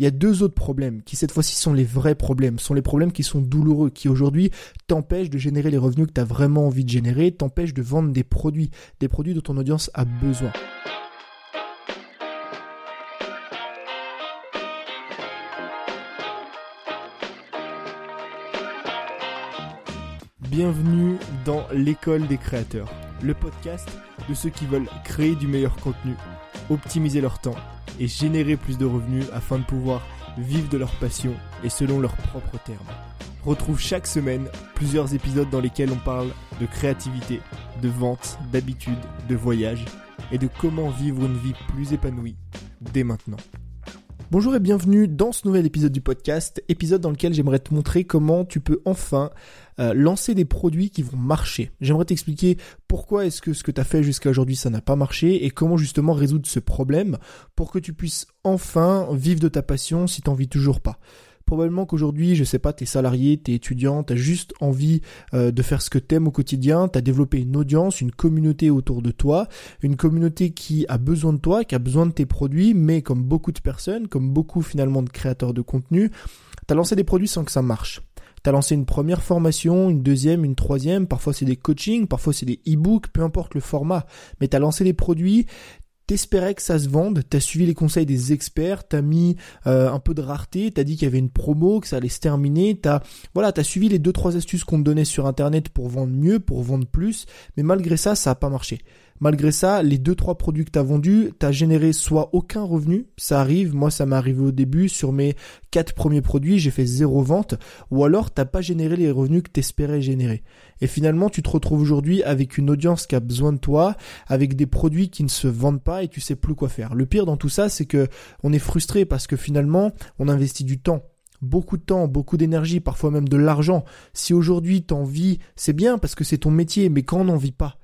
Il y a deux autres problèmes qui cette fois-ci sont les vrais problèmes, sont les problèmes qui sont douloureux, qui aujourd'hui t'empêchent de générer les revenus que tu as vraiment envie de générer, t'empêchent de vendre des produits, des produits dont ton audience a besoin. Bienvenue dans l'école des créateurs, le podcast de ceux qui veulent créer du meilleur contenu, optimiser leur temps et générer plus de revenus afin de pouvoir vivre de leur passion et selon leurs propres termes. Retrouve chaque semaine plusieurs épisodes dans lesquels on parle de créativité, de vente, d'habitude, de voyage et de comment vivre une vie plus épanouie dès maintenant. Bonjour et bienvenue dans ce nouvel épisode du podcast, épisode dans lequel j'aimerais te montrer comment tu peux enfin euh, lancer des produits qui vont marcher. J'aimerais t'expliquer pourquoi est-ce que ce que tu as fait jusqu'à aujourd'hui ça n'a pas marché et comment justement résoudre ce problème pour que tu puisses enfin vivre de ta passion si t'en vis toujours pas probablement qu'aujourd'hui, je sais pas, t'es salarié, t'es étudiant, t'as juste envie euh, de faire ce que t'aimes au quotidien, t'as développé une audience, une communauté autour de toi, une communauté qui a besoin de toi, qui a besoin de tes produits, mais comme beaucoup de personnes, comme beaucoup finalement de créateurs de contenu, t'as lancé des produits sans que ça marche. T'as lancé une première formation, une deuxième, une troisième, parfois c'est des coachings, parfois c'est des e-books, peu importe le format, mais t'as lancé des produits, t'espérais que ça se vende, t'as suivi les conseils des experts, t'as mis euh, un peu de rareté, t'as dit qu'il y avait une promo, que ça allait se terminer, t'as voilà, t'as suivi les deux trois astuces qu'on te donnait sur internet pour vendre mieux, pour vendre plus, mais malgré ça, ça a pas marché. Malgré ça, les deux trois produits que tu as vendus, tu as généré soit aucun revenu, ça arrive, moi ça m'est arrivé au début sur mes quatre premiers produits, j'ai fait zéro vente, ou alors t'as pas généré les revenus que t'espérais générer. Et finalement, tu te retrouves aujourd'hui avec une audience qui a besoin de toi, avec des produits qui ne se vendent pas et tu sais plus quoi faire. Le pire dans tout ça, c'est que on est frustré parce que finalement, on investit du temps beaucoup de temps, beaucoup d'énergie, parfois même de l'argent. Si aujourd'hui t'en vis, c'est bien parce que c'est ton métier, mais quand on n'en vit pas,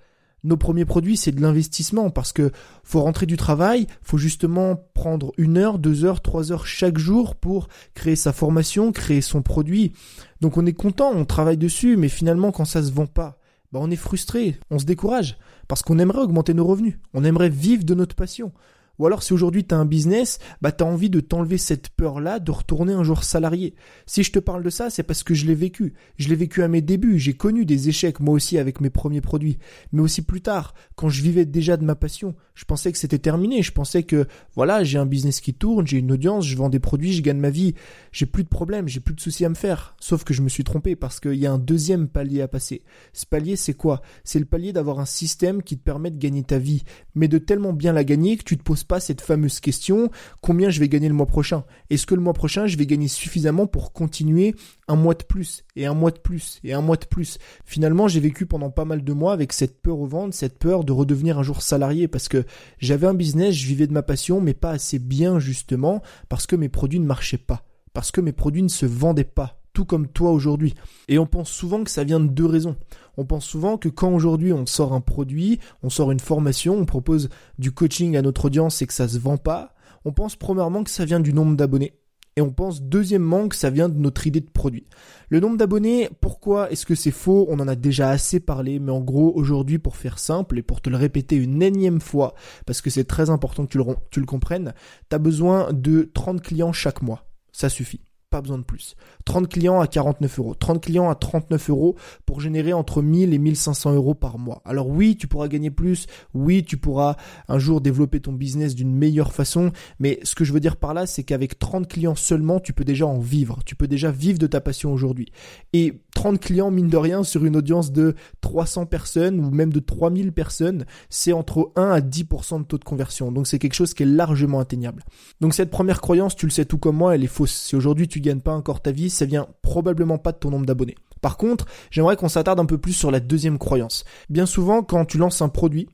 nos premiers produits, c'est de l'investissement parce que faut rentrer du travail, faut justement prendre une heure, deux heures, trois heures chaque jour pour créer sa formation, créer son produit. Donc on est content, on travaille dessus, mais finalement quand ça se vend pas, bah on est frustré, on se décourage parce qu'on aimerait augmenter nos revenus, on aimerait vivre de notre passion. Ou alors si aujourd'hui tu as un business, bah tu as envie de t'enlever cette peur-là de retourner un jour salarié. Si je te parle de ça, c'est parce que je l'ai vécu. Je l'ai vécu à mes débuts, j'ai connu des échecs moi aussi avec mes premiers produits, mais aussi plus tard, quand je vivais déjà de ma passion, je pensais que c'était terminé, je pensais que voilà, j'ai un business qui tourne, j'ai une audience, je vends des produits, je gagne ma vie, j'ai plus de problèmes, j'ai plus de soucis à me faire. Sauf que je me suis trompé parce qu'il y a un deuxième palier à passer. Ce palier, c'est quoi? C'est le palier d'avoir un système qui te permet de gagner ta vie, mais de tellement bien la gagner que tu te poses pas cette fameuse question combien je vais gagner le mois prochain? Est-ce que le mois prochain je vais gagner suffisamment pour continuer un mois de plus et un mois de plus et un mois de plus? Finalement, j'ai vécu pendant pas mal de mois avec cette peur au ventre, cette peur de redevenir un jour salarié parce que j'avais un business, je vivais de ma passion, mais pas assez bien justement parce que mes produits ne marchaient pas, parce que mes produits ne se vendaient pas tout comme toi aujourd'hui. Et on pense souvent que ça vient de deux raisons. On pense souvent que quand aujourd'hui on sort un produit, on sort une formation, on propose du coaching à notre audience et que ça se vend pas, on pense premièrement que ça vient du nombre d'abonnés. Et on pense deuxièmement que ça vient de notre idée de produit. Le nombre d'abonnés, pourquoi est-ce que c'est faux? On en a déjà assez parlé, mais en gros, aujourd'hui, pour faire simple et pour te le répéter une énième fois, parce que c'est très important que tu le, tu le comprennes, tu as besoin de 30 clients chaque mois. Ça suffit pas besoin de plus. 30 clients à 49 euros, 30 clients à 39 euros pour générer entre 1000 et 1500 euros par mois. Alors oui, tu pourras gagner plus, oui, tu pourras un jour développer ton business d'une meilleure façon, mais ce que je veux dire par là, c'est qu'avec 30 clients seulement, tu peux déjà en vivre, tu peux déjà vivre de ta passion aujourd'hui. Et 30 clients, mine de rien, sur une audience de 300 personnes ou même de 3000 personnes, c'est entre 1 à 10% de taux de conversion. Donc c'est quelque chose qui est largement atteignable. Donc cette première croyance, tu le sais tout comme moi, elle est fausse. Si aujourd'hui tu gagnes pas encore ta vie, ça vient probablement pas de ton nombre d'abonnés. Par contre, j'aimerais qu'on s'attarde un peu plus sur la deuxième croyance. Bien souvent, quand tu lances un produit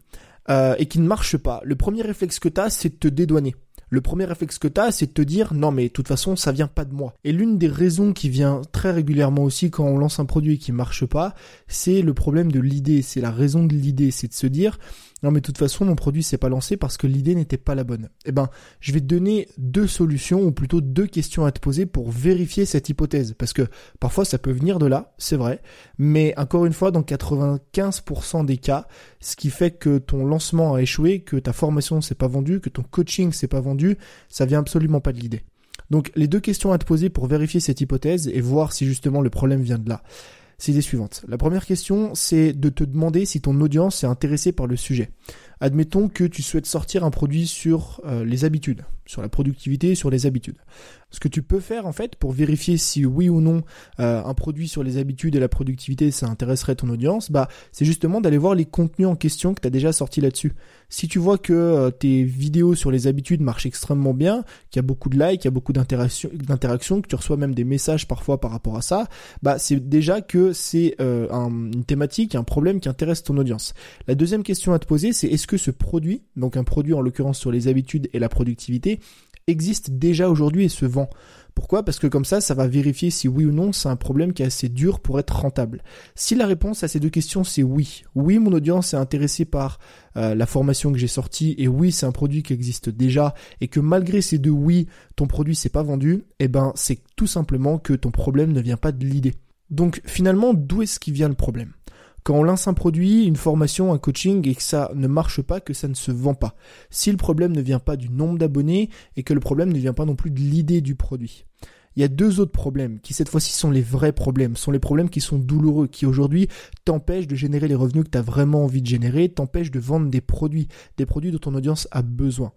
euh, et qu'il ne marche pas, le premier réflexe que tu as, c'est de te dédouaner le premier réflexe que tu as, c'est de te dire non mais de toute façon ça vient pas de moi. Et l'une des raisons qui vient très régulièrement aussi quand on lance un produit qui marche pas, c'est le problème de l'idée, c'est la raison de l'idée, c'est de se dire non mais de toute façon mon produit s'est pas lancé parce que l'idée n'était pas la bonne. Eh ben, je vais te donner deux solutions ou plutôt deux questions à te poser pour vérifier cette hypothèse parce que parfois ça peut venir de là, c'est vrai, mais encore une fois dans 95% des cas, ce qui fait que ton lancement a échoué, que ta formation s'est pas vendue, que ton coaching s'est pas vendu, ça vient absolument pas de l'idée. Donc les deux questions à te poser pour vérifier cette hypothèse et voir si justement le problème vient de là c'est les suivantes. La première question, c'est de te demander si ton audience est intéressée par le sujet. Admettons que tu souhaites sortir un produit sur euh, les habitudes, sur la productivité, sur les habitudes. Ce que tu peux faire en fait pour vérifier si oui ou non euh, un produit sur les habitudes et la productivité ça intéresserait ton audience, bah c'est justement d'aller voir les contenus en question que tu as déjà sortis là-dessus. Si tu vois que euh, tes vidéos sur les habitudes marchent extrêmement bien, qu'il y a beaucoup de likes, qu'il y a beaucoup d'interactions, que tu reçois même des messages parfois par rapport à ça, bah c'est déjà que c'est euh, une thématique, un problème qui intéresse ton audience. La deuxième question à te poser, c'est est-ce ce produit, donc un produit en l'occurrence sur les habitudes et la productivité, existe déjà aujourd'hui et se vend. Pourquoi? Parce que comme ça, ça va vérifier si oui ou non c'est un problème qui est assez dur pour être rentable. Si la réponse à ces deux questions c'est oui, oui mon audience est intéressée par euh, la formation que j'ai sortie et oui c'est un produit qui existe déjà et que malgré ces deux oui ton produit s'est pas vendu, eh ben c'est tout simplement que ton problème ne vient pas de l'idée. Donc finalement d'où est-ce qui vient le problème? Quand on lance un produit, une formation, un coaching et que ça ne marche pas, que ça ne se vend pas. Si le problème ne vient pas du nombre d'abonnés et que le problème ne vient pas non plus de l'idée du produit. Il y a deux autres problèmes qui cette fois-ci sont les vrais problèmes, sont les problèmes qui sont douloureux, qui aujourd'hui t'empêchent de générer les revenus que tu as vraiment envie de générer, t'empêchent de vendre des produits, des produits dont ton audience a besoin.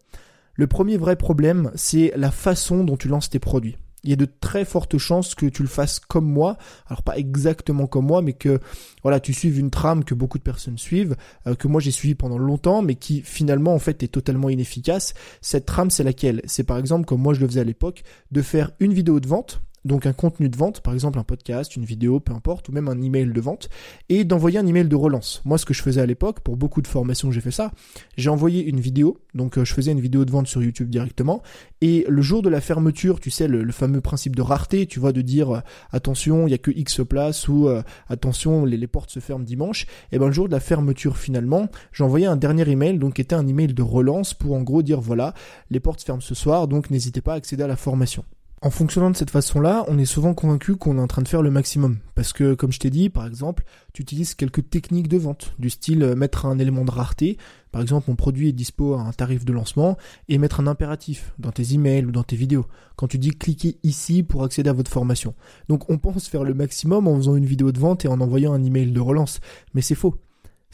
Le premier vrai problème, c'est la façon dont tu lances tes produits il y a de très fortes chances que tu le fasses comme moi. Alors pas exactement comme moi, mais que voilà, tu suives une trame que beaucoup de personnes suivent, euh, que moi j'ai suivi pendant longtemps, mais qui finalement en fait est totalement inefficace. Cette trame, c'est laquelle? C'est par exemple comme moi je le faisais à l'époque, de faire une vidéo de vente donc un contenu de vente, par exemple un podcast, une vidéo, peu importe, ou même un email de vente, et d'envoyer un email de relance. Moi, ce que je faisais à l'époque, pour beaucoup de formations, j'ai fait ça. J'ai envoyé une vidéo, donc euh, je faisais une vidéo de vente sur YouTube directement, et le jour de la fermeture, tu sais, le, fameux principe de rareté, tu vois, de dire euh, attention, il y a que X place ou euh, attention, les, portes se ferment dimanche. Et ben le jour de la fermeture, finalement, envoyé un dernier email, donc qui était un email de relance pour en gros dire voilà, les portes ferment ce soir, donc n'hésitez pas à accéder à la formation. En fonctionnant de cette façon-là, on est souvent convaincu qu'on est en train de faire le maximum. Parce que, comme je t'ai dit, par exemple, tu utilises quelques techniques de vente, du style euh, mettre un élément de rareté, par exemple mon produit est dispo à un tarif de lancement, et mettre un impératif dans tes emails ou dans tes vidéos, quand tu dis cliquez ici pour accéder à votre formation. Donc on pense faire le maximum en faisant une vidéo de vente et en envoyant un email de relance, mais c'est faux.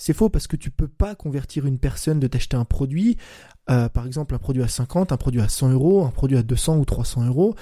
C'est faux parce que tu peux pas convertir une personne de t'acheter un produit, euh, par exemple un produit à 50, un produit à 100 euros, un produit à 200 ou 300 euros,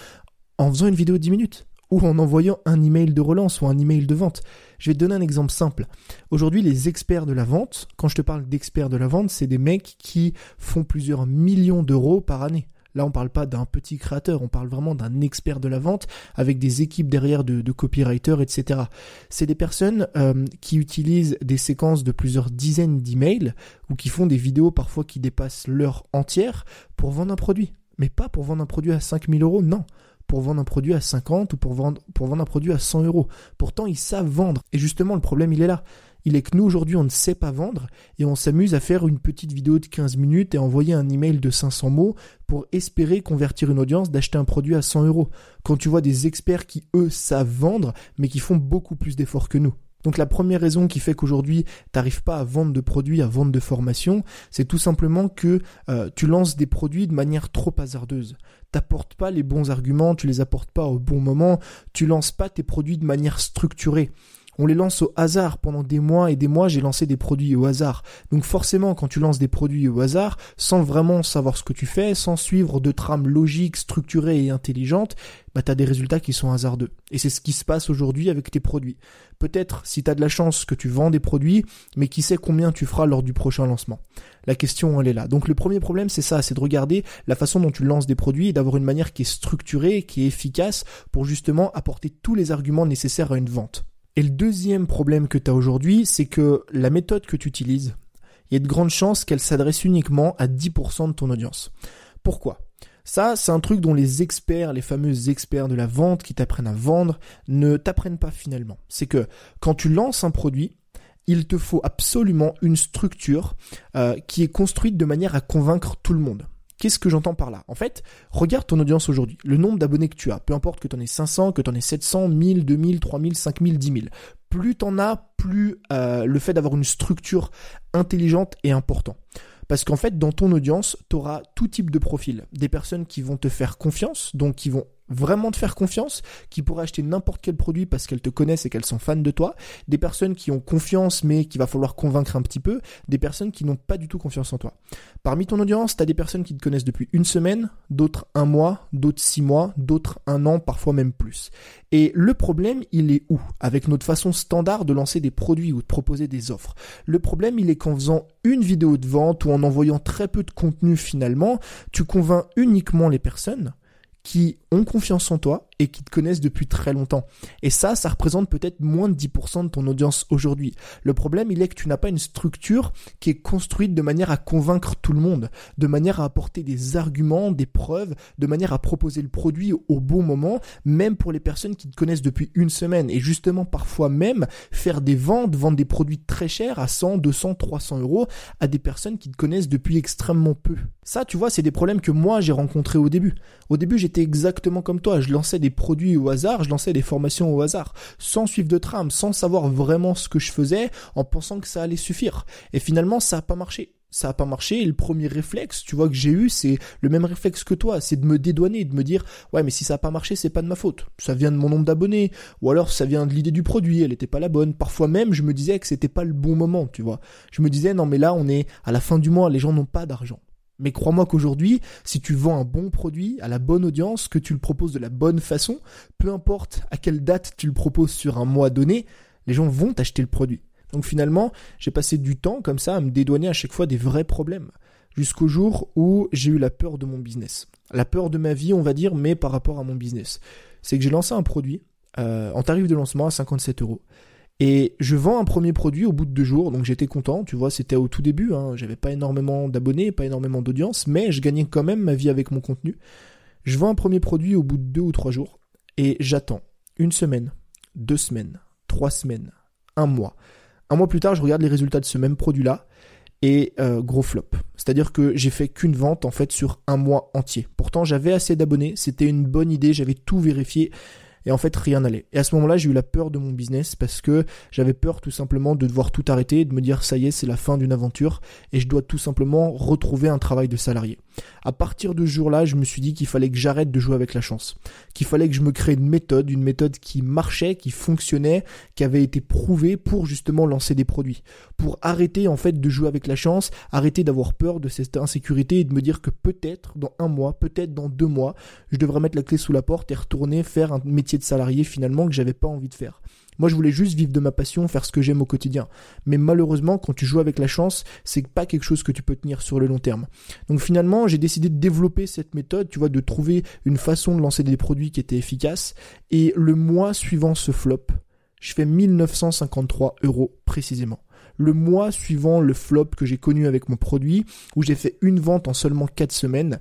en faisant une vidéo de 10 minutes ou en envoyant un email de relance ou un email de vente. Je vais te donner un exemple simple. Aujourd'hui, les experts de la vente, quand je te parle d'experts de la vente, c'est des mecs qui font plusieurs millions d'euros par année. Là, on parle pas d'un petit créateur, on parle vraiment d'un expert de la vente avec des équipes derrière de, de copywriters, etc. C'est des personnes euh, qui utilisent des séquences de plusieurs dizaines d'emails ou qui font des vidéos parfois qui dépassent l'heure entière pour vendre un produit. Mais pas pour vendre un produit à 5000 euros, non pour vendre un produit à 50 ou pour vendre, pour vendre un produit à 100 euros. Pourtant, ils savent vendre. Et justement, le problème, il est là il est que nous aujourd'hui on ne sait pas vendre et on s'amuse à faire une petite vidéo de 15 minutes et envoyer un email de 500 mots pour espérer convertir une audience d'acheter un produit à 100 euros. Quand tu vois des experts qui eux savent vendre mais qui font beaucoup plus d'efforts que nous. Donc la première raison qui fait qu'aujourd'hui t'arrives pas à vendre de produits, à vendre de formation, c'est tout simplement que euh, tu lances des produits de manière trop hasardeuse. T'apportes pas les bons arguments, tu les apportes pas au bon moment, tu lances pas tes produits de manière structurée on les lance au hasard. Pendant des mois et des mois, j'ai lancé des produits au hasard. Donc forcément, quand tu lances des produits au hasard, sans vraiment savoir ce que tu fais, sans suivre de trames logiques, structurées et intelligentes, bah as des résultats qui sont hasardeux. Et c'est ce qui se passe aujourd'hui avec tes produits. Peut-être, si tu as de la chance, que tu vends des produits, mais qui sait combien tu feras lors du prochain lancement. La question, elle est là. Donc le premier problème, c'est ça, c'est de regarder la façon dont tu lances des produits et d'avoir une manière qui est structurée, qui est efficace pour justement apporter tous les arguments nécessaires à une vente. Et le deuxième problème que tu as aujourd'hui, c'est que la méthode que tu utilises, il y a de grandes chances qu'elle s'adresse uniquement à 10% de ton audience. Pourquoi? Ça, c'est un truc dont les experts, les fameux experts de la vente qui t'apprennent à vendre, ne t'apprennent pas finalement. C'est que quand tu lances un produit, il te faut absolument une structure euh, qui est construite de manière à convaincre tout le monde. Qu'est-ce que j'entends par là? En fait, regarde ton audience aujourd'hui, le nombre d'abonnés que tu as, peu importe que tu en aies 500, que tu en aies 700, 1000, 2000, 3000, 5000, 10 000. Plus tu en as, plus euh, le fait d'avoir une structure intelligente est important. Parce qu'en fait, dans ton audience, tu auras tout type de profil. Des personnes qui vont te faire confiance, donc qui vont vraiment te faire confiance, qui pourraient acheter n'importe quel produit parce qu'elles te connaissent et qu'elles sont fans de toi, des personnes qui ont confiance mais qu'il va falloir convaincre un petit peu, des personnes qui n'ont pas du tout confiance en toi. Parmi ton audience, tu as des personnes qui te connaissent depuis une semaine, d'autres un mois, d'autres six mois, d'autres un an, parfois même plus. Et le problème, il est où? Avec notre façon standard de lancer des produits ou de proposer des offres. Le problème, il est qu'en faisant une vidéo de vente ou en envoyant très peu de contenu finalement, tu convaincs uniquement les personnes qui ont confiance en toi et qui te connaissent depuis très longtemps. Et ça, ça représente peut-être moins de 10% de ton audience aujourd'hui. Le problème, il est que tu n'as pas une structure qui est construite de manière à convaincre tout le monde, de manière à apporter des arguments, des preuves, de manière à proposer le produit au bon moment, même pour les personnes qui te connaissent depuis une semaine. Et justement, parfois même, faire des ventes, vendre des produits très chers à 100, 200, 300 euros à des personnes qui te connaissent depuis extrêmement peu. Ça, tu vois, c'est des problèmes que moi, j'ai rencontrés au début. Au début, j'étais exactement comme toi. Je lançais des produits au hasard, je lançais des formations au hasard, sans suivre de trame, sans savoir vraiment ce que je faisais, en pensant que ça allait suffire. Et finalement, ça n'a pas marché ça a pas marché et le premier réflexe, tu vois que j'ai eu, c'est le même réflexe que toi, c'est de me dédouaner, de me dire ouais mais si ça a pas marché, c'est pas de ma faute. Ça vient de mon nombre d'abonnés ou alors ça vient de l'idée du produit, elle était pas la bonne. Parfois même, je me disais que c'était pas le bon moment, tu vois. Je me disais non mais là on est à la fin du mois, les gens n'ont pas d'argent. Mais crois-moi qu'aujourd'hui, si tu vends un bon produit à la bonne audience, que tu le proposes de la bonne façon, peu importe à quelle date tu le proposes sur un mois donné, les gens vont t'acheter le produit. Donc finalement, j'ai passé du temps comme ça à me dédouaner à chaque fois des vrais problèmes. Jusqu'au jour où j'ai eu la peur de mon business. La peur de ma vie, on va dire, mais par rapport à mon business. C'est que j'ai lancé un produit euh, en tarif de lancement à 57 euros. Et je vends un premier produit au bout de deux jours, donc j'étais content, tu vois, c'était au tout début, hein, j'avais pas énormément d'abonnés, pas énormément d'audience, mais je gagnais quand même ma vie avec mon contenu. Je vends un premier produit au bout de deux ou trois jours, et j'attends une semaine, deux semaines, trois semaines, un mois. Un mois plus tard, je regarde les résultats de ce même produit-là, et euh, gros flop. C'est-à-dire que j'ai fait qu'une vente en fait sur un mois entier. Pourtant j'avais assez d'abonnés, c'était une bonne idée, j'avais tout vérifié, et en fait rien n'allait. Et à ce moment-là, j'ai eu la peur de mon business parce que j'avais peur tout simplement de devoir tout arrêter, de me dire ça y est, c'est la fin d'une aventure et je dois tout simplement retrouver un travail de salarié. À partir de ce jour-là, je me suis dit qu'il fallait que j'arrête de jouer avec la chance, qu'il fallait que je me crée une méthode, une méthode qui marchait, qui fonctionnait, qui avait été prouvée pour justement lancer des produits, pour arrêter en fait de jouer avec la chance, arrêter d'avoir peur de cette insécurité et de me dire que peut-être dans un mois, peut-être dans deux mois, je devrais mettre la clé sous la porte et retourner faire un métier de salarié finalement que j'avais pas envie de faire. Moi, je voulais juste vivre de ma passion, faire ce que j'aime au quotidien. Mais malheureusement, quand tu joues avec la chance, c'est pas quelque chose que tu peux tenir sur le long terme. Donc finalement, j'ai décidé de développer cette méthode, tu vois, de trouver une façon de lancer des produits qui étaient efficaces. Et le mois suivant ce flop, je fais 1953 euros précisément. Le mois suivant le flop que j'ai connu avec mon produit, où j'ai fait une vente en seulement 4 semaines,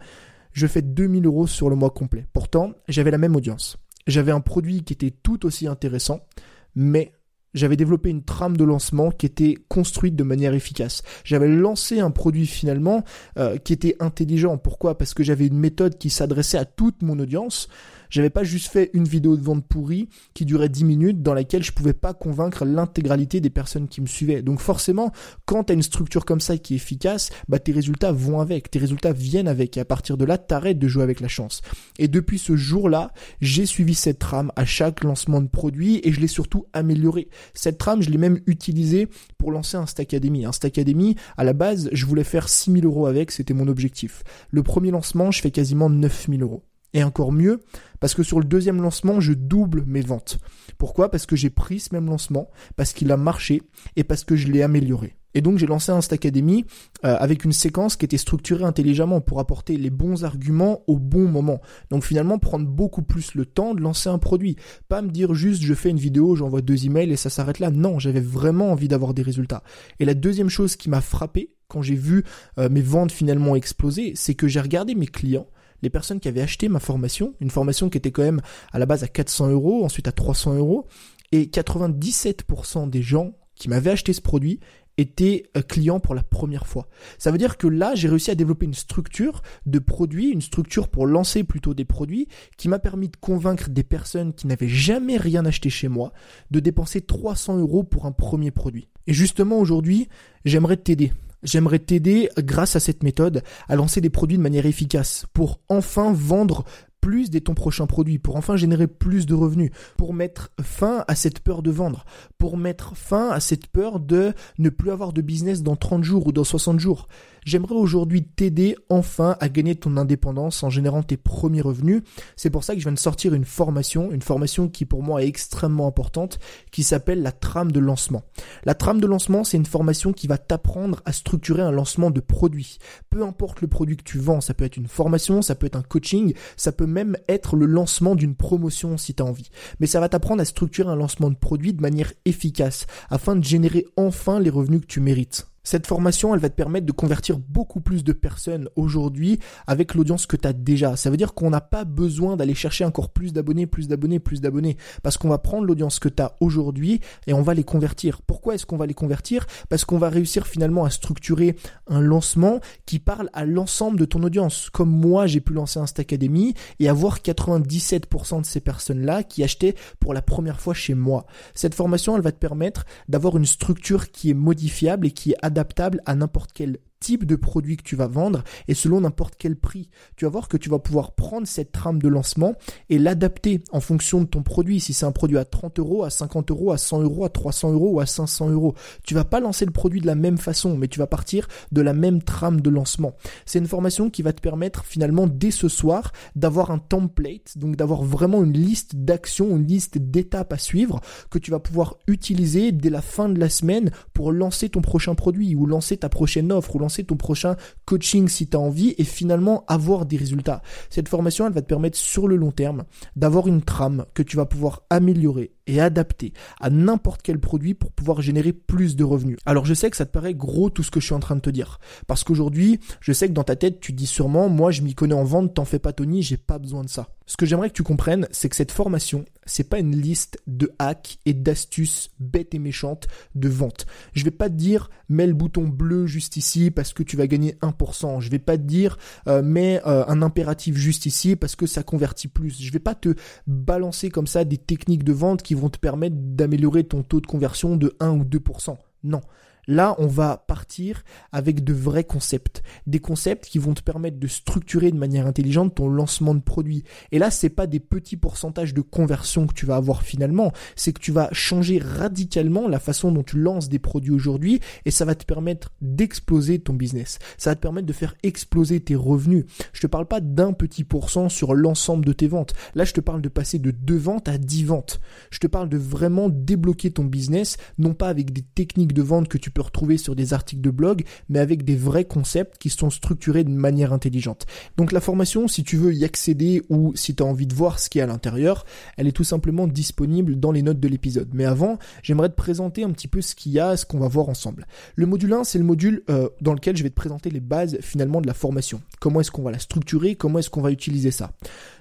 je fais 2000 euros sur le mois complet. Pourtant, j'avais la même audience. J'avais un produit qui était tout aussi intéressant, mais j'avais développé une trame de lancement qui était construite de manière efficace. J'avais lancé un produit finalement euh, qui était intelligent. Pourquoi? Parce que j'avais une méthode qui s'adressait à toute mon audience. J'avais pas juste fait une vidéo de vente pourrie qui durait 10 minutes dans laquelle je pouvais pas convaincre l'intégralité des personnes qui me suivaient. Donc forcément, quand tu as une structure comme ça qui est efficace, bah tes résultats vont avec, tes résultats viennent avec et à partir de là, t'arrêtes de jouer avec la chance. Et depuis ce jour-là, j'ai suivi cette trame à chaque lancement de produit et je l'ai surtout améliorée. Cette trame, je l'ai même utilisée pour lancer un Academy. Un Academy, à la base, je voulais faire 6000 euros avec, c'était mon objectif. Le premier lancement, je fais quasiment 9000 euros. Et encore mieux, parce que sur le deuxième lancement, je double mes ventes. Pourquoi? Parce que j'ai pris ce même lancement, parce qu'il a marché et parce que je l'ai amélioré. Et donc j'ai lancé un Academy euh, avec une séquence qui était structurée intelligemment pour apporter les bons arguments au bon moment. Donc finalement prendre beaucoup plus le temps de lancer un produit. Pas me dire juste je fais une vidéo, j'envoie deux emails et ça s'arrête là. Non, j'avais vraiment envie d'avoir des résultats. Et la deuxième chose qui m'a frappé quand j'ai vu euh, mes ventes finalement exploser, c'est que j'ai regardé mes clients les personnes qui avaient acheté ma formation, une formation qui était quand même à la base à 400 euros, ensuite à 300 euros, et 97% des gens qui m'avaient acheté ce produit étaient euh, clients pour la première fois. Ça veut dire que là, j'ai réussi à développer une structure de produits, une structure pour lancer plutôt des produits qui m'a permis de convaincre des personnes qui n'avaient jamais rien acheté chez moi de dépenser 300 euros pour un premier produit. Et justement aujourd'hui, j'aimerais t'aider J'aimerais t'aider, grâce à cette méthode, à lancer des produits de manière efficace pour enfin vendre plus dès ton prochain produit, pour enfin générer plus de revenus, pour mettre fin à cette peur de vendre, pour mettre fin à cette peur de ne plus avoir de business dans 30 jours ou dans 60 jours. J'aimerais aujourd'hui t'aider enfin à gagner ton indépendance en générant tes premiers revenus. C'est pour ça que je viens de sortir une formation, une formation qui pour moi est extrêmement importante, qui s'appelle la trame de lancement. La trame de lancement, c'est une formation qui va t'apprendre à structurer un lancement de produit. Peu importe le produit que tu vends, ça peut être une formation, ça peut être un coaching, ça peut même être le lancement d'une promotion si tu as envie. Mais ça va t'apprendre à structurer un lancement de produit de manière efficace afin de générer enfin les revenus que tu mérites. Cette formation, elle va te permettre de convertir beaucoup plus de personnes aujourd'hui avec l'audience que tu as déjà. Ça veut dire qu'on n'a pas besoin d'aller chercher encore plus d'abonnés, plus d'abonnés, plus d'abonnés. Parce qu'on va prendre l'audience que tu as aujourd'hui et on va les convertir. Pourquoi est-ce qu'on va les convertir? Parce qu'on va réussir finalement à structurer un lancement qui parle à l'ensemble de ton audience. Comme moi, j'ai pu lancer Insta Academy et avoir 97% de ces personnes-là qui achetaient pour la première fois chez moi. Cette formation, elle va te permettre d'avoir une structure qui est modifiable et qui est adaptée adaptable à n'importe quel type de produit que tu vas vendre et selon n'importe quel prix. Tu vas voir que tu vas pouvoir prendre cette trame de lancement et l'adapter en fonction de ton produit. Si c'est un produit à 30 euros, à 50 euros, à 100 euros, à 300 euros ou à 500 euros, tu vas pas lancer le produit de la même façon, mais tu vas partir de la même trame de lancement. C'est une formation qui va te permettre finalement dès ce soir d'avoir un template, donc d'avoir vraiment une liste d'actions, une liste d'étapes à suivre que tu vas pouvoir utiliser dès la fin de la semaine pour lancer ton prochain produit ou lancer ta prochaine offre ou ton prochain coaching si tu as envie et finalement avoir des résultats. Cette formation, elle va te permettre sur le long terme d'avoir une trame que tu vas pouvoir améliorer et adapter à n'importe quel produit pour pouvoir générer plus de revenus. Alors je sais que ça te paraît gros tout ce que je suis en train de te dire. Parce qu'aujourd'hui, je sais que dans ta tête, tu dis sûrement, moi je m'y connais en vente, t'en fais pas Tony, j'ai pas besoin de ça. Ce que j'aimerais que tu comprennes, c'est que cette formation, c'est pas une liste de hacks et d'astuces bêtes et méchantes de vente. Je vais pas te dire mets le bouton bleu juste ici parce que tu vas gagner 1%. Je vais pas te dire euh, mets euh, un impératif juste ici parce que ça convertit plus. Je vais pas te balancer comme ça des techniques de vente qui vont te permettre d'améliorer ton taux de conversion de 1 ou 2%. Non. Là, on va partir avec de vrais concepts, des concepts qui vont te permettre de structurer de manière intelligente ton lancement de produit. Et là, c'est pas des petits pourcentages de conversion que tu vas avoir finalement, c'est que tu vas changer radicalement la façon dont tu lances des produits aujourd'hui et ça va te permettre d'exploser ton business. Ça va te permettre de faire exploser tes revenus. Je te parle pas d'un petit pourcent sur l'ensemble de tes ventes. Là, je te parle de passer de deux ventes à 10 ventes. Je te parle de vraiment débloquer ton business, non pas avec des techniques de vente que tu peux retrouver sur des articles de blog, mais avec des vrais concepts qui sont structurés d'une manière intelligente. Donc la formation, si tu veux y accéder ou si tu as envie de voir ce qu'il y a à l'intérieur, elle est tout simplement disponible dans les notes de l'épisode. Mais avant, j'aimerais te présenter un petit peu ce qu'il y a, ce qu'on va voir ensemble. Le module 1, c'est le module euh, dans lequel je vais te présenter les bases finalement de la formation. Comment est-ce qu'on va la structurer, comment est-ce qu'on va utiliser ça?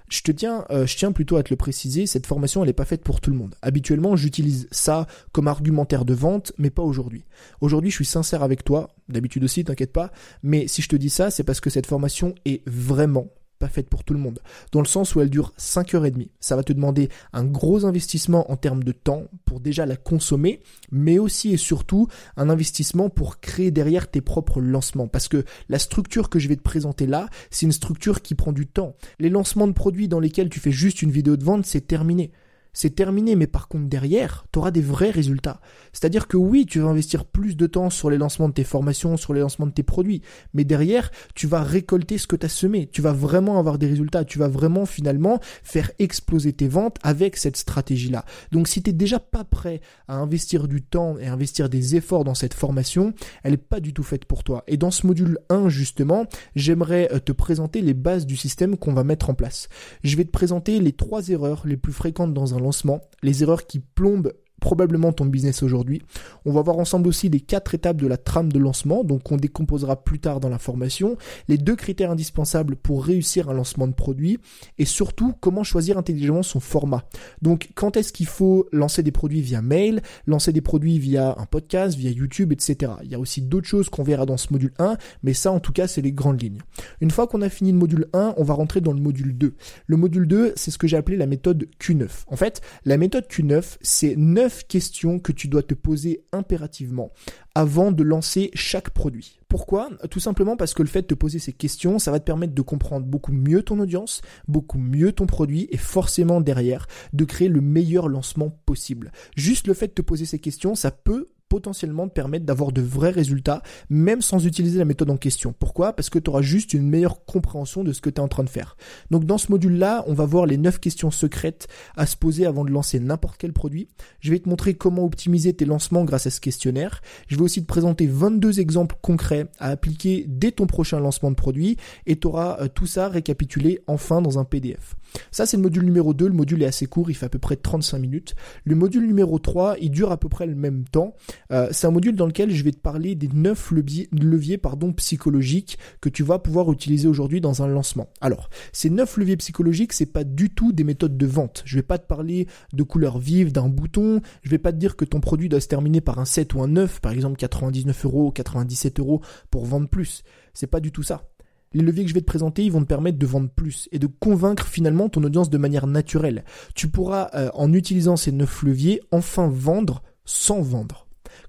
Je te tiens, euh, je tiens plutôt à te le préciser, cette formation elle n'est pas faite pour tout le monde. Habituellement, j'utilise ça comme argumentaire de vente, mais pas aujourd'hui. Aujourd'hui, je suis sincère avec toi, d'habitude aussi, t'inquiète pas, mais si je te dis ça, c'est parce que cette formation est vraiment pas faite pour tout le monde, dans le sens où elle dure 5 heures et demie. Ça va te demander un gros investissement en termes de temps pour déjà la consommer, mais aussi et surtout un investissement pour créer derrière tes propres lancements. Parce que la structure que je vais te présenter là, c'est une structure qui prend du temps. Les lancements de produits dans lesquels tu fais juste une vidéo de vente, c'est terminé c'est terminé. Mais par contre, derrière, tu auras des vrais résultats. C'est-à-dire que oui, tu vas investir plus de temps sur les lancements de tes formations, sur les lancements de tes produits. Mais derrière, tu vas récolter ce que tu as semé. Tu vas vraiment avoir des résultats. Tu vas vraiment finalement faire exploser tes ventes avec cette stratégie-là. Donc si tu déjà pas prêt à investir du temps et investir des efforts dans cette formation, elle n'est pas du tout faite pour toi. Et dans ce module 1, justement, j'aimerais euh, te présenter les bases du système qu'on va mettre en place. Je vais te présenter les trois erreurs les plus fréquentes dans un les erreurs qui plombent probablement ton business aujourd'hui. On va voir ensemble aussi les quatre étapes de la trame de lancement, donc on décomposera plus tard dans la formation, les deux critères indispensables pour réussir un lancement de produit, et surtout comment choisir intelligemment son format. Donc quand est-ce qu'il faut lancer des produits via mail, lancer des produits via un podcast, via YouTube, etc. Il y a aussi d'autres choses qu'on verra dans ce module 1, mais ça en tout cas c'est les grandes lignes. Une fois qu'on a fini le module 1, on va rentrer dans le module 2. Le module 2, c'est ce que j'ai appelé la méthode Q9. En fait, la méthode Q9, c'est 9 9 questions que tu dois te poser impérativement avant de lancer chaque produit. Pourquoi? Tout simplement parce que le fait de te poser ces questions, ça va te permettre de comprendre beaucoup mieux ton audience, beaucoup mieux ton produit et forcément derrière de créer le meilleur lancement possible. Juste le fait de te poser ces questions, ça peut potentiellement te permettre d'avoir de vrais résultats, même sans utiliser la méthode en question. Pourquoi? Parce que tu auras juste une meilleure compréhension de ce que tu es en train de faire. Donc dans ce module-là, on va voir les 9 questions secrètes à se poser avant de lancer n'importe quel produit. Je vais te montrer comment optimiser tes lancements grâce à ce questionnaire. Je vais aussi te présenter 22 exemples concrets à appliquer dès ton prochain lancement de produit et tu auras euh, tout ça récapitulé enfin dans un PDF. Ça, c'est le module numéro 2. Le module est assez court, il fait à peu près 35 minutes. Le module numéro 3, il dure à peu près le même temps. Euh, c'est un module dans lequel je vais te parler des 9 leviers, pardon, psychologiques que tu vas pouvoir utiliser aujourd'hui dans un lancement. Alors, ces 9 leviers psychologiques, c'est pas du tout des méthodes de vente. Je vais pas te parler de couleur vive, d'un bouton. Je vais pas te dire que ton produit doit se terminer par un 7 ou un 9, par exemple 99 euros, 97 euros pour vendre plus. C'est pas du tout ça. Les leviers que je vais te présenter, ils vont te permettre de vendre plus et de convaincre finalement ton audience de manière naturelle. Tu pourras, euh, en utilisant ces neuf leviers, enfin vendre sans vendre.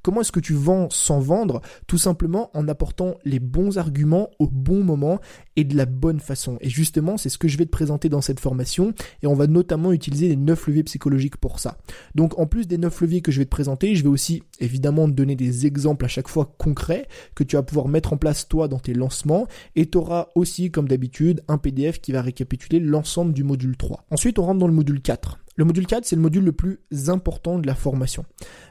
Comment est-ce que tu vends sans vendre Tout simplement en apportant les bons arguments au bon moment et de la bonne façon. Et justement, c'est ce que je vais te présenter dans cette formation et on va notamment utiliser les 9 leviers psychologiques pour ça. Donc en plus des 9 leviers que je vais te présenter, je vais aussi évidemment te donner des exemples à chaque fois concrets que tu vas pouvoir mettre en place toi dans tes lancements et tu auras aussi comme d'habitude un PDF qui va récapituler l'ensemble du module 3. Ensuite, on rentre dans le module 4. Le module 4, c'est le module le plus important de la formation.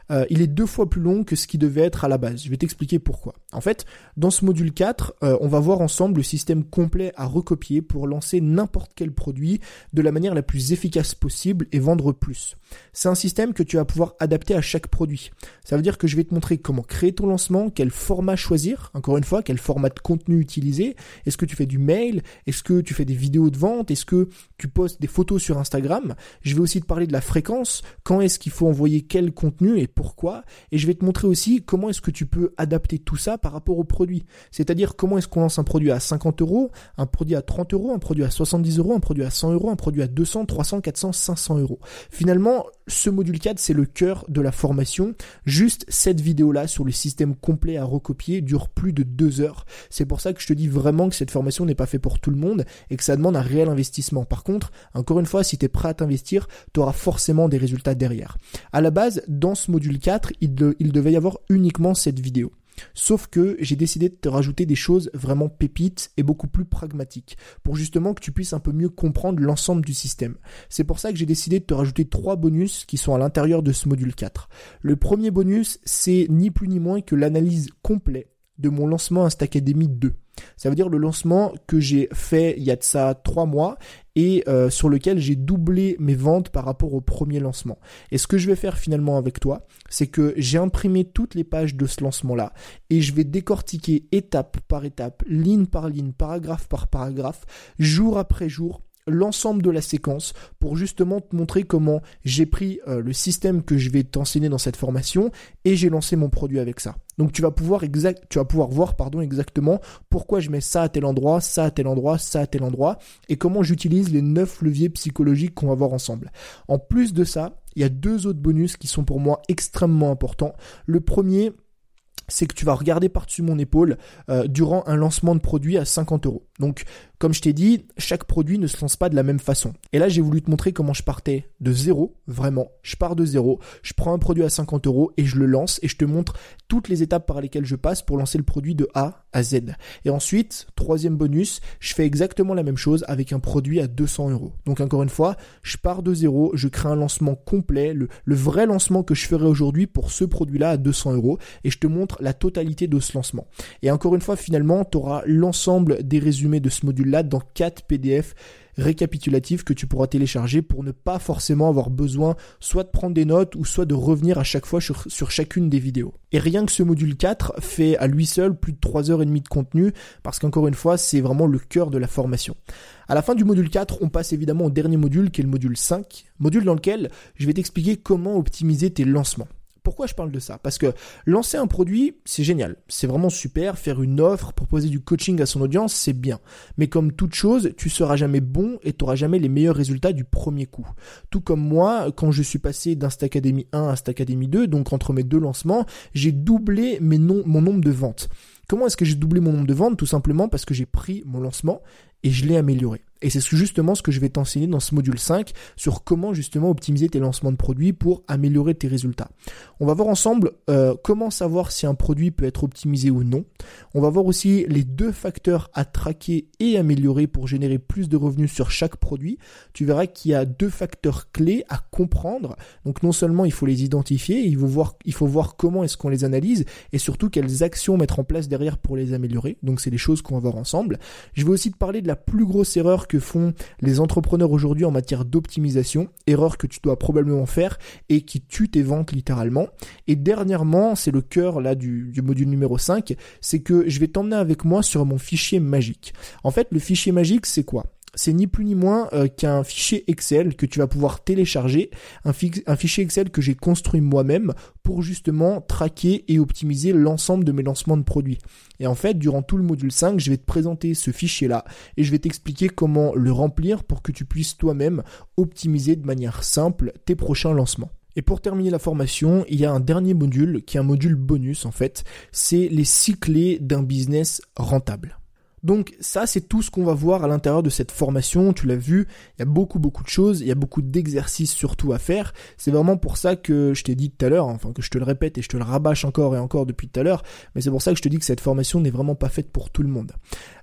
Euh, il est deux fois plus long que ce qui devait être à la base. Je vais t'expliquer pourquoi. En fait, dans ce module 4, euh, on va voir ensemble le système complet à recopier pour lancer n'importe quel produit de la manière la plus efficace possible et vendre plus. C'est un système que tu vas pouvoir adapter à chaque produit. Ça veut dire que je vais te montrer comment créer ton lancement, quel format choisir, encore une fois, quel format de contenu utiliser. Est-ce que tu fais du mail? Est-ce que tu fais des vidéos de vente? Est-ce que tu postes des photos sur Instagram? Je vais aussi de parler de la fréquence, quand est-ce qu'il faut envoyer quel contenu et pourquoi, et je vais te montrer aussi comment est-ce que tu peux adapter tout ça par rapport au produit. C'est-à-dire comment est-ce qu'on lance un produit à 50 euros, un produit à 30 euros, un produit à 70 euros, un produit à 100 euros, un produit à 200, 300, 400, 500 euros. Finalement, ce module 4, c'est le cœur de la formation. Juste cette vidéo-là sur le système complet à recopier dure plus de deux heures. C'est pour ça que je te dis vraiment que cette formation n'est pas faite pour tout le monde et que ça demande un réel investissement. Par contre, encore une fois, si tu es prêt à t'investir, tu auras forcément des résultats derrière. À la base, dans ce module 4, il, devait y avoir uniquement cette vidéo. Sauf que j'ai décidé de te rajouter des choses vraiment pépites et beaucoup plus pragmatiques pour justement que tu puisses un peu mieux comprendre l'ensemble du système. C'est pour ça que j'ai décidé de te rajouter trois bonus qui sont à l'intérieur de ce module 4. Le premier bonus, c'est ni plus ni moins que l'analyse complète de mon lancement Instacademy 2. Ça veut dire le lancement que j'ai fait il y a de ça trois mois et euh, sur lequel j'ai doublé mes ventes par rapport au premier lancement. Et ce que je vais faire finalement avec toi, c'est que j'ai imprimé toutes les pages de ce lancement-là et je vais décortiquer étape par étape, ligne par ligne, paragraphe par paragraphe, jour après jour, l'ensemble de la séquence pour justement te montrer comment j'ai pris euh, le système que je vais t'enseigner dans cette formation et j'ai lancé mon produit avec ça. Donc tu vas pouvoir exact, tu vas pouvoir voir exactement pourquoi je mets ça à tel endroit, ça à tel endroit, ça à tel endroit et comment j'utilise les neuf leviers psychologiques qu'on va voir ensemble. En plus de ça, il y a deux autres bonus qui sont pour moi extrêmement importants. Le premier, c'est que tu vas regarder par-dessus mon épaule euh, durant un lancement de produit à 50 euros. Donc comme je t'ai dit, chaque produit ne se lance pas de la même façon. Et là, j'ai voulu te montrer comment je partais de zéro, vraiment. Je pars de zéro, je prends un produit à 50 euros et je le lance et je te montre toutes les étapes par lesquelles je passe pour lancer le produit de A à Z. Et ensuite, troisième bonus, je fais exactement la même chose avec un produit à 200 euros. Donc encore une fois, je pars de zéro, je crée un lancement complet, le, vrai lancement que je ferai aujourd'hui pour ce produit-là à 200 euros et je te montre la totalité de ce lancement. Et encore une fois, finalement, tu auras l'ensemble des résumés de ce module là dans 4 PDF récapitulatifs que tu pourras télécharger pour ne pas forcément avoir besoin soit de prendre des notes ou soit de revenir à chaque fois sur, chacune des vidéos. Et rien que ce module 4 fait à lui seul plus de 3 heures et demie de contenu parce qu'encore une fois, c'est vraiment le cœur de la formation. À la fin du module 4, on passe évidemment au dernier module qui est le module 5, module dans lequel je vais t'expliquer comment optimiser tes lancements. Pourquoi je parle de ça? Parce que lancer un produit, c'est génial. C'est vraiment super. Faire une offre, proposer du coaching à son audience, c'est bien. Mais comme toute chose, tu seras jamais bon et tu n'auras jamais les meilleurs résultats du premier coup. Tout comme moi, quand je suis passé d'Instacademy 1 à Instacademy 2, donc entre mes deux lancements, j'ai doublé mon nombre de ventes. Comment est-ce que j'ai doublé mon nombre de ventes? Tout simplement parce que j'ai pris mon lancement et je l'ai amélioré. Et c'est justement ce que je vais t'enseigner dans ce module 5 sur comment justement optimiser tes lancements de produits pour améliorer tes résultats. On va voir ensemble euh, comment savoir si un produit peut être optimisé ou non. On va voir aussi les deux facteurs à traquer et améliorer pour générer plus de revenus sur chaque produit. Tu verras qu'il y a deux facteurs clés à comprendre. Donc non seulement il faut les identifier, il faut voir, il faut voir comment est-ce qu'on les analyse et surtout quelles actions mettre en place derrière pour les améliorer. Donc c'est les choses qu'on va voir ensemble. Je vais aussi te parler de la plus grosse erreur que font les entrepreneurs aujourd'hui en matière d'optimisation, erreur que tu dois probablement faire et qui tue tes ventes littéralement. Et dernièrement, c'est le cœur là du, du module numéro 5, c'est que je vais t'emmener avec moi sur mon fichier magique. En fait, le fichier magique, c'est quoi? C'est ni plus ni moins euh, qu'un fichier Excel que tu vas pouvoir télécharger, un, fichier Excel que j'ai construit moi-même pour justement traquer et optimiser l'ensemble de mes lancements de produits. Et en fait, durant tout le module 5, je vais te présenter ce fichier-là et je vais t'expliquer comment le remplir pour que tu puisses toi-même optimiser de manière simple tes prochains lancements. Et pour terminer la formation, il y a un dernier module qui est un module bonus en fait, c'est les six clés d'un business rentable. Donc ça, c'est tout ce qu'on va voir à l'intérieur de cette formation. Tu l'as vu, il y a beaucoup beaucoup de choses, il y a beaucoup d'exercices surtout à faire. C'est vraiment pour ça que je t'ai dit tout à l'heure, enfin que je te le répète et je te le rabâche encore et encore depuis tout à l'heure, mais c'est pour ça que je te dis que cette formation n'est vraiment pas faite pour tout le monde.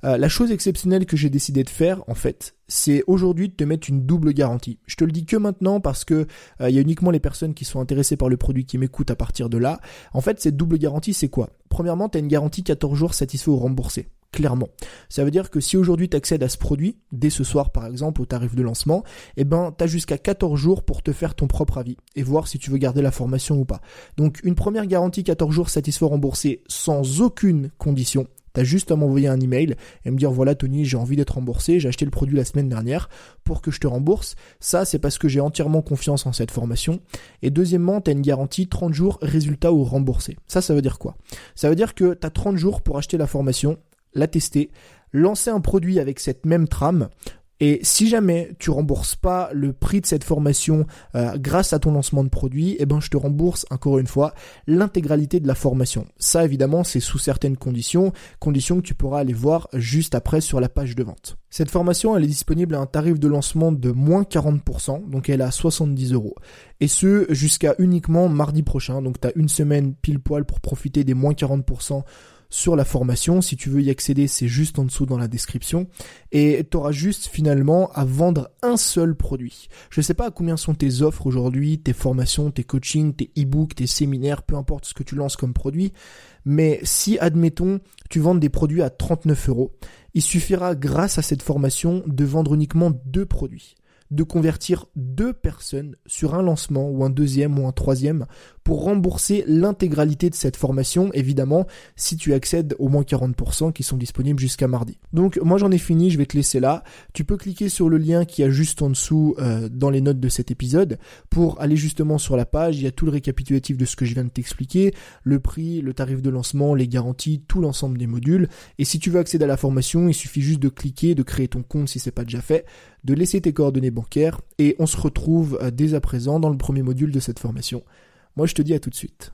Euh, la chose exceptionnelle que j'ai décidé de faire, en fait, c'est aujourd'hui de te mettre une double garantie. Je te le dis que maintenant parce que euh, il y a uniquement les personnes qui sont intéressées par le produit qui m'écoutent à partir de là. En fait, cette double garantie, c'est quoi? Premièrement, tu as une garantie 14 jours satisfait ou remboursé clairement. Ça veut dire que si aujourd'hui tu accèdes à ce produit, dès ce soir par exemple au tarif de lancement, eh ben tu as jusqu'à 14 jours pour te faire ton propre avis et voir si tu veux garder la formation ou pas. Donc une première garantie 14 jours satisfait remboursé sans aucune condition. T'as juste à m'envoyer un email et me dire voilà Tony, j'ai envie d'être remboursé, j'ai acheté le produit la semaine dernière pour que je te rembourse. Ça, c'est parce que j'ai entièrement confiance en cette formation. Et deuxièmement, tu as une garantie 30 jours résultat ou remboursé. Ça, ça veut dire quoi? Ça veut dire que tu as 30 jours pour acheter la formation la tester, lancer un produit avec cette même trame et si jamais tu rembourses pas le prix de cette formation euh, grâce à ton lancement de produit, eh ben je te rembourse encore une fois l'intégralité de la formation. Ça évidemment c'est sous certaines conditions, conditions que tu pourras aller voir juste après sur la page de vente. Cette formation elle est disponible à un tarif de lancement de moins 40%, donc elle est à 70 euros. Et ce jusqu'à uniquement mardi prochain, donc tu as une semaine pile poil pour profiter des moins 40% sur la formation. Si tu veux y accéder, c'est juste en dessous dans la description. Et tu auras juste finalement à vendre un seul produit. Je ne sais pas à combien sont tes offres aujourd'hui, tes formations, tes coachings, tes e-books, tes séminaires, peu importe ce que tu lances comme produit. Mais si, admettons, tu vends des produits à 39 euros, il suffira grâce à cette formation de vendre uniquement deux produits de convertir deux personnes sur un lancement ou un deuxième ou un troisième pour rembourser l'intégralité de cette formation, évidemment, si tu accèdes au moins 40% qui sont disponibles jusqu'à mardi. Donc moi j'en ai fini, je vais te laisser là. Tu peux cliquer sur le lien qui a juste en dessous euh, dans les notes de cet épisode pour aller justement sur la page, il y a tout le récapitulatif de ce que je viens de t'expliquer, le prix, le tarif de lancement, les garanties, tout l'ensemble des modules. Et si tu veux accéder à la formation, il suffit juste de cliquer, de créer ton compte si c'est pas déjà fait, de laisser tes coordonnées bancaires et on se retrouve euh, dès à présent dans le premier module de cette formation. Moi, je te dis à tout de suite.